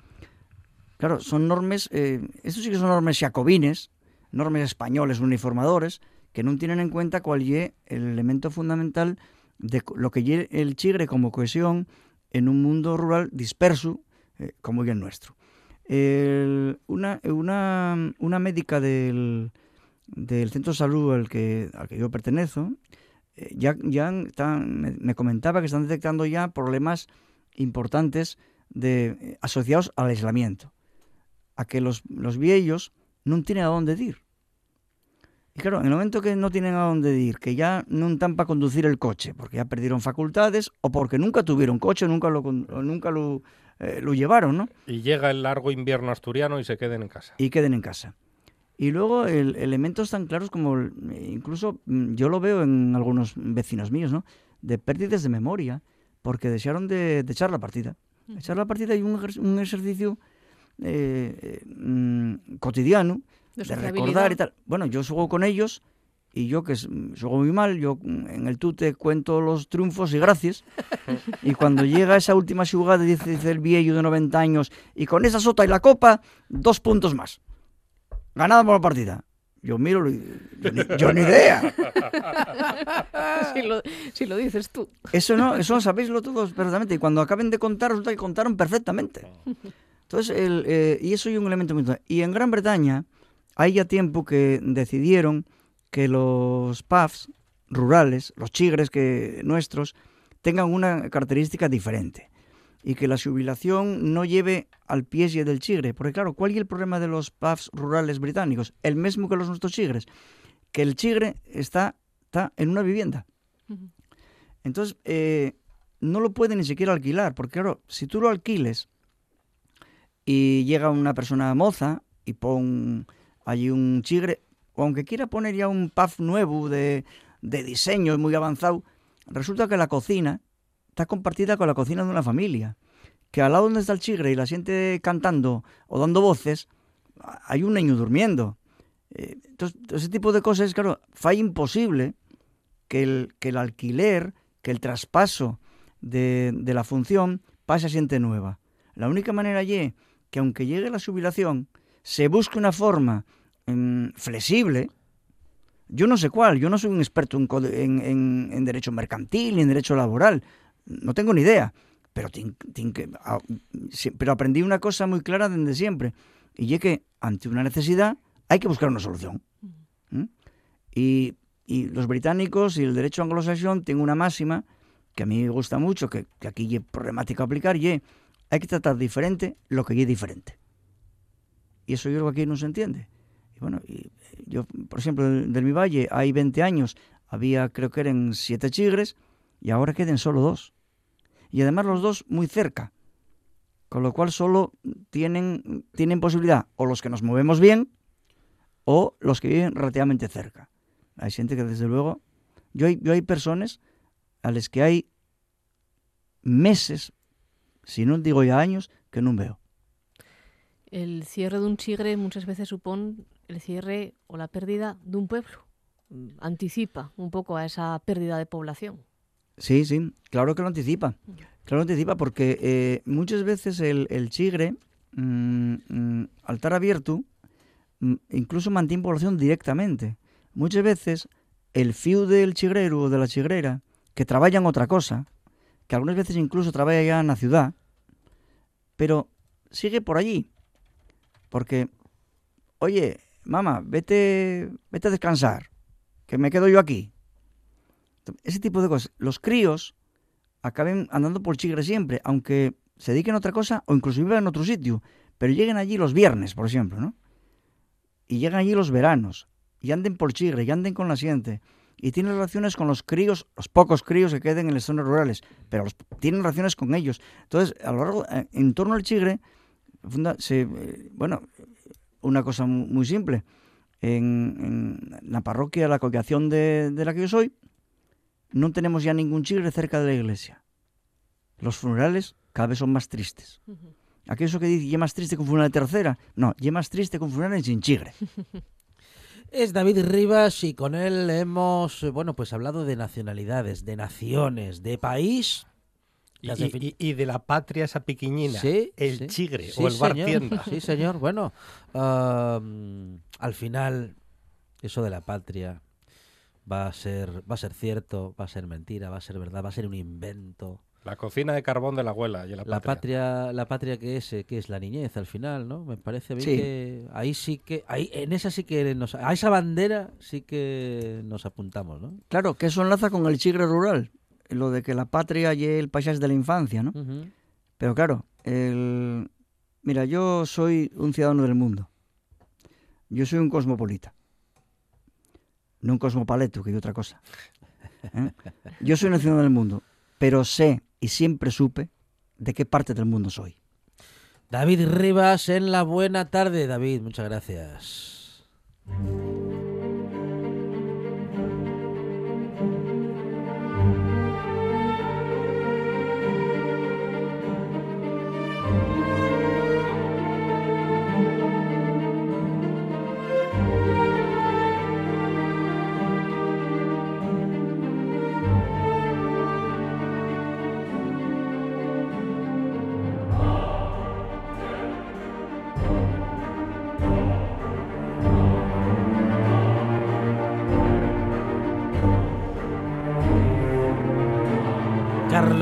Claro, son normas, eh, estos sí que son normas jacobines, normas españoles uniformadores, que no tienen en cuenta cuál es el elemento fundamental de lo que es el chigre como cohesión en un mundo rural disperso eh, como es el nuestro. Una, una, una médica del, del centro de salud al que, al que yo pertenezco, eh, ya, ya me, comentaba que están detectando ya problemas importantes de, eh, asociados al aislamiento, a que los, los viejos no tienen a dónde ir. Y claro, en el momento que no tienen a dónde ir, que ya no están para conducir el coche, porque ya perdieron facultades o porque nunca tuvieron coche, nunca lo, nunca lo, eh, lo llevaron, ¿no? Y llega el largo invierno asturiano y se queden en casa. Y queden en casa. Y luego el, elementos tan claros como, incluso mm, yo lo veo en algunos vecinos míos, ¿no? De pérdidas de memoria, porque desearon de, echar la partida. Echar la partida y un, un ejercicio eh, mm, cotidiano de, recordar y tal. Bueno, yo juego con ellos y yo que juego muy mal, yo en el tute cuento los triunfos y gracias. Y cuando llega esa última jugada, dice, dice el viejo de 90 años, y con esa sota y la copa, dos puntos más. Ganada por la partida. Yo miro, yo ni, idea. Si lo, dices tú. Eso no, eso sabéislo todos perfectamente. Y cuando acaben de contar, resulta que contaron perfectamente. Entonces, el, eh, y eso es un elemento muy importante. Y en Gran Bretaña, hay ya tiempo que decidieron que los puffs rurales, los chigres que nuestros, tengan una característica diferente y que la jubilación no lleve al pie del chigre. Porque claro, ¿cuál es el problema de los puffs rurales británicos? El mismo que los nuestros chigres, que el chigre está, está en una vivienda. Entonces, eh, no lo puede ni siquiera alquilar, porque claro, si tú lo alquiles y llega una persona moza y pone allí un chigre, o aunque quiera poner ya un puff nuevo de, de diseño muy avanzado, resulta que la cocina está compartida con la cocina de una familia. Que al lado donde está el chigre y la siente cantando o dando voces, hay un niño durmiendo. Eh, entonces, ese tipo de cosas, claro, fue imposible que el, que el alquiler, que el traspaso de, de la función pase a siente nueva. La única manera es que aunque llegue la jubilación, se busque una forma flexible, yo no sé cuál, yo no soy un experto en, derecho mercantil ni en derecho laboral, no tengo ni idea, pero, pero aprendí una cosa muy clara desde siempre, y es que ante una necesidad hay que buscar una solución. Y, los británicos y el derecho anglosajón tienen una máxima que a mí me gusta mucho, que, aquí es problemático aplicar, y es, hay que tratar diferente lo que es diferente. Y eso yo creo que aquí no se entiende. Y bueno, y yo, por ejemplo, del, mi valle, hay 20 años, había, creo que eran siete chigres, y ahora queden solo dos. Y además los dos muy cerca. Con lo cual solo tienen, tienen posibilidad o los que nos movemos bien o los que viven relativamente cerca. Hay gente que desde luego... Yo hay, yo hay personas a las que hay meses, si no digo ya años, que no veo. El cierre de un chigre muchas veces supone el cierre o la pérdida de un pueblo. Anticipa un poco a esa pérdida de población. Sí, sí, claro que lo anticipa. Claro que lo anticipa porque eh, muchas veces el, chigre, mm, mm, al estar abierto, mm, incluso mantiene población directamente. Muchas veces el fiu del chigrero o de la chigrera, que trabaja en otra cosa, que algunas veces incluso trabaja ya en la ciudad, pero sigue por allí. Porque, oye, mamá, vete, vete a descansar, que me quedo yo aquí. Ese tipo de cosas. Los críos acaben andando por Chigre siempre, aunque se dediquen a otra cosa o incluso vivan en otro sitio, pero lleguen allí los viernes, por ejemplo, ¿no? Y llegan allí los veranos, y anden por Chigre, y anden con la siente, y tienen relaciones con los críos, los pocos críos que queden en las zonas rurales, pero tienen relaciones con ellos. Entonces, a lo largo, eh, en torno al Chigre, se, eh, bueno, una cosa muy simple. En, la parroquia, la congregación de, la que yo soy, no tenemos ya ningún chigre cerca de la iglesia. Los funerales cada vez son más tristes. Aquello que dice, ¿y más triste con funeral de tercera? No, y más triste con funeral sin chigre. Es David Rivas y con él hemos, bueno, pues hablado de nacionalidades, de naciones, de país y, de la patria esa piquiñina, el chigre o el bar Sí, señor. Bueno, al final, eso de la patria va a ser va a ser cierto, va a ser mentira, va a ser verdad, va a ser un invento. La cocina de carbón de la abuela y la, la patria. La patria que es, que es la niñez al final, ¿no? Me parece bien que ahí sí que, ahí, en esa sí que nos, a esa bandera sí que nos apuntamos, ¿no? Claro, que eso enlaza con el chigre rural lo de que la patria y el paisaje de la infancia, ¿no? Pero claro, el... mira, yo soy un ciudadano del mundo. Yo soy un cosmopolita. No un cosmopaleto, que hay otra cosa. ¿eh? Yo soy un ciudadano del mundo, pero sé y siempre supe de qué parte del mundo soy. David Rivas en la buena tarde. David, muchas gracias.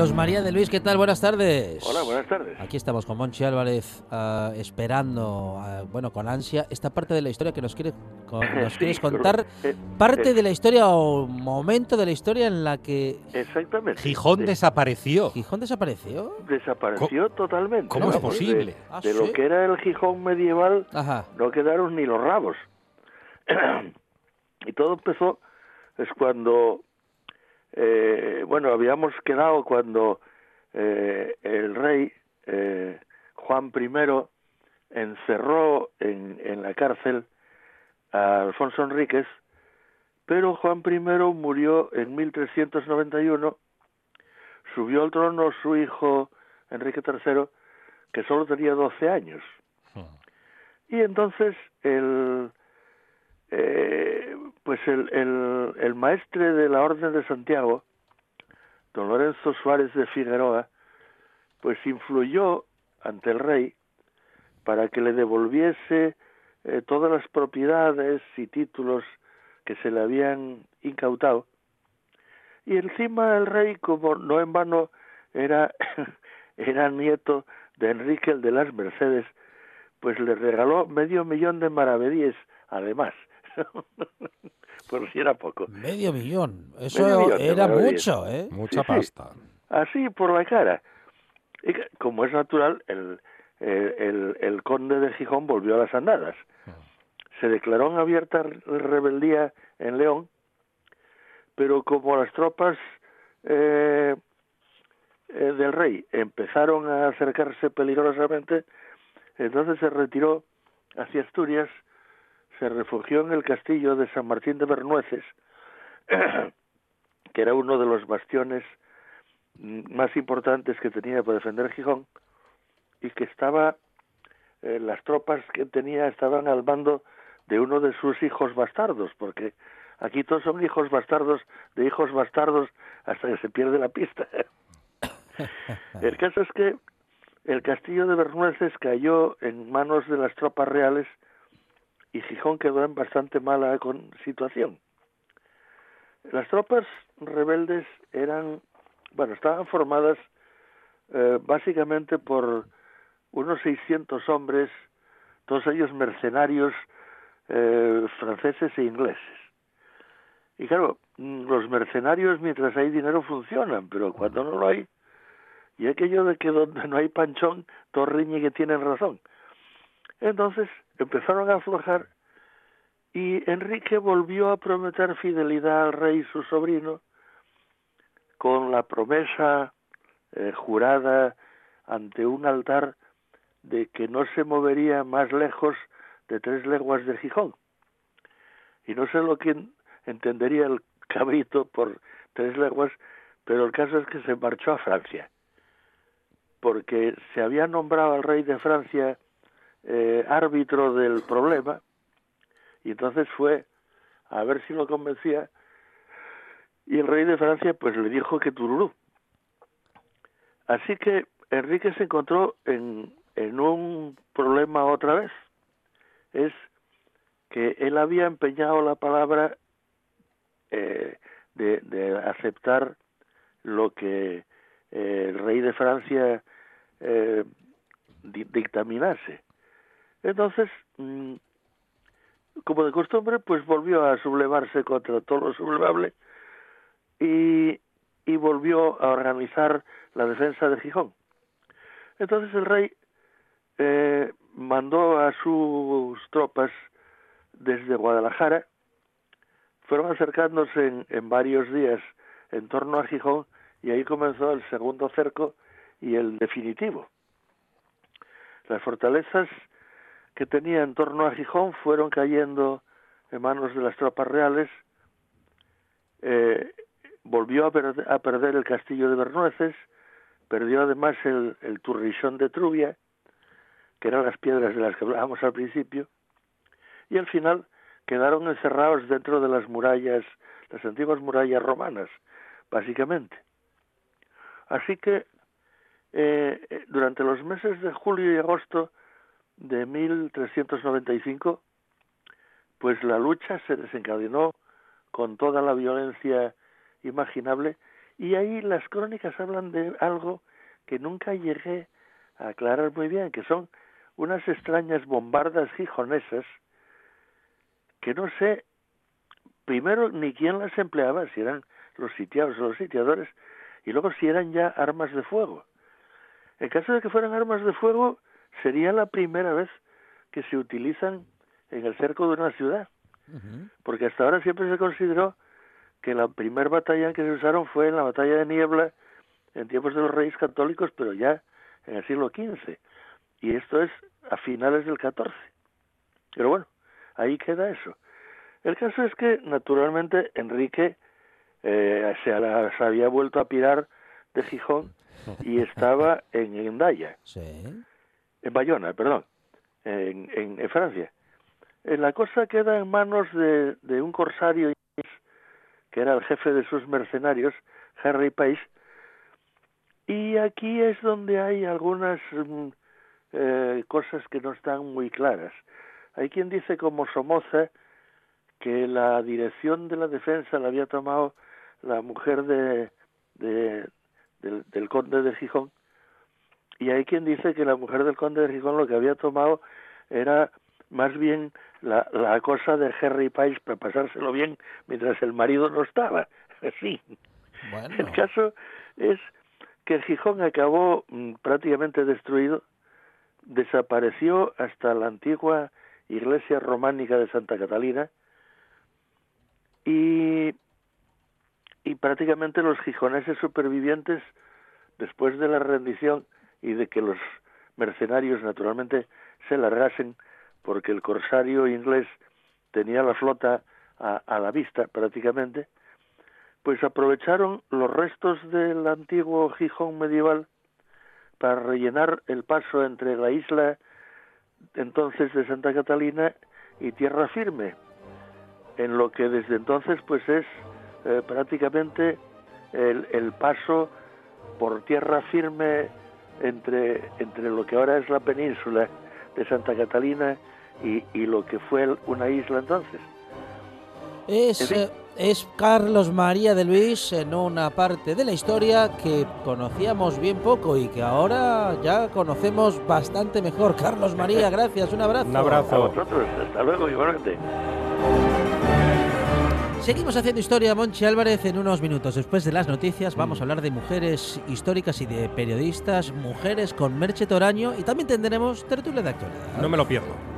Carlos María de Luis, ¿qué tal? Buenas tardes. Hola, buenas tardes. Aquí estamos con Monchi Álvarez uh, esperando, uh, bueno, con ansia, esta parte de la historia que nos, quiere, con, nos sí, quieres contar. Eh, parte eh, de la historia o momento de la historia en la que... Exactamente. Gijón de, desapareció. ¿Gijón desapareció? Desapareció ¿Cómo, totalmente. ¿Cómo es posible? De, ah, de ¿sí? lo que era el Gijón medieval Ajá. no quedaron ni los rabos. y todo empezó es cuando eh, bueno, habíamos quedado cuando eh, el rey eh, Juan I encerró en, en la cárcel a Alfonso Enríquez, pero Juan I murió en 1391, subió al trono su hijo Enrique III, que solo tenía 12 años. Y entonces el, eh, pues el, el, maestre de la Orden de Santiago, don Lorenzo Suárez de Figueroa, pues influyó ante el rey para que le devolviese eh, todas las propiedades y títulos que se le habían incautado. Y encima el rey, como no en vano era, era nieto de Enrique el de las Mercedes, pues le regaló medio millón de maravedíes, además. Por si era poco. Medio millón. Eso Medio millón era mucho, ¿eh? Mucha Sí, sí. pasta. Así, por la cara. Y como es natural, el, el, el, el conde de Gijón volvió a las andadas. Se declaró en abierta rebeldía en León, pero como las tropas eh, eh, del rey empezaron a acercarse peligrosamente, entonces se retiró hacia Asturias se refugió en el castillo de San Martín de Bernueces, que era uno de los bastiones más importantes que tenía para defender Gijón, y que estaba, eh, las tropas que tenía estaban al mando de uno de sus hijos bastardos, porque aquí todos son hijos bastardos de hijos bastardos hasta que se pierde la pista. el caso es que el castillo de Bernueces cayó en manos de las tropas reales y Gijón quedó en bastante mala con situación. Las tropas rebeldes eran, bueno, estaban formadas eh, básicamente por unos 600 hombres, todos ellos mercenarios eh, franceses e ingleses. Y claro, los mercenarios mientras hay dinero funcionan, pero cuando no lo hay, y aquello de que donde no hay panchón, todos riñen que tienen razón. Entonces empezaron a aflojar y Enrique volvió a prometer fidelidad al rey su sobrino con la promesa eh, jurada ante un altar de que no se movería más lejos de tres leguas de Gijón. Y no sé lo que entendería el cabrito por tres leguas, pero el caso es que se marchó a Francia, porque se había nombrado al rey de Francia eh, árbitro del problema, y entonces fue a ver si lo convencía, y el rey de Francia pues le dijo que tururú. Así que Enrique se encontró en, en un problema otra vez, es que él había empeñado la palabra eh, de, de, aceptar lo que eh, el rey de Francia eh, dictaminase. Entonces, mm, como de costumbre, pues volvió a sublevarse contra todo lo sublevable y, y volvió a organizar la defensa de Gijón. Entonces el rey eh, mandó a sus tropas desde Guadalajara, fueron acercándose en, en varios días en torno a Gijón y ahí comenzó el segundo cerco y el definitivo. Las fortalezas que tenía en torno a Gijón fueron cayendo en manos de las tropas reales. Eh, volvió a, a, perder el castillo de Bernueces, perdió además el, el turrillón de Trubia, que eran las piedras de las que hablábamos al principio, y al final quedaron encerrados dentro de las murallas, las antiguas murallas romanas, básicamente. Así que eh, durante los meses de julio y agosto de 1395, pues la lucha se desencadenó con toda la violencia imaginable Y ahí las crónicas hablan de algo que nunca llegué a aclarar muy bien, que son unas extrañas bombardas gijonesas que no sé primero ni quién las empleaba, si eran los sitiados o los sitiadores, y luego si eran ya armas de fuego. En caso de que fueran armas de fuego, sería la primera vez que se utilizan en el cerco de una ciudad, porque hasta ahora siempre se consideró que la primera batalla en que se usaron fue en la batalla de Niebla en tiempos de los reyes católicos, pero ya en el siglo XV, y esto es a finales del XIV. Pero bueno, ahí queda eso. El caso es que, naturalmente, Enrique eh, se, había vuelto a pirar de Gijón y estaba en Endaya, en Bayona, perdón, en, en, Francia. Eh, la cosa queda en manos de, de un corsario que era el jefe de sus mercenarios, Harry Pace, y aquí es donde hay algunas mm, eh, cosas que no están muy claras. Hay quien dice como Somoza que la dirección de la defensa la había tomado la mujer de, del, conde de Gijón y hay quien dice que la mujer del conde de Gijón lo que había tomado era más bien la, la cosa de Harry Pais para pasárselo bien mientras el marido no estaba. Sí. El caso es que Gijón acabó mm, prácticamente destruido, desapareció hasta la antigua iglesia románica de Santa Catalina, y, y prácticamente los gijoneses supervivientes, después de la rendición y de que los mercenarios naturalmente se largasen, porque el corsario inglés tenía la flota a, a la vista prácticamente, pues aprovecharon los restos del antiguo Gijón medieval para rellenar el paso entre la isla entonces de Santa Catalina y tierra firme en lo que desde entonces pues es eh, prácticamente el, el, paso por tierra firme entre, entre lo que ahora es la península de Santa Catalina y, y lo que fue una isla entonces. Es, eh, es Carlos María de Luis en una parte de la historia que conocíamos bien poco y que ahora ya conocemos bastante mejor. Carlos María, gracias, un abrazo. Un abrazo. A vosotros, hasta luego igualmente. Seguimos haciendo historia, Monchi Álvarez. En unos minutos después de las noticias vamos a hablar de mujeres históricas y de periodistas, mujeres con Merche Toraño y también tendremos tertulia de actualidad. No me lo pierdo.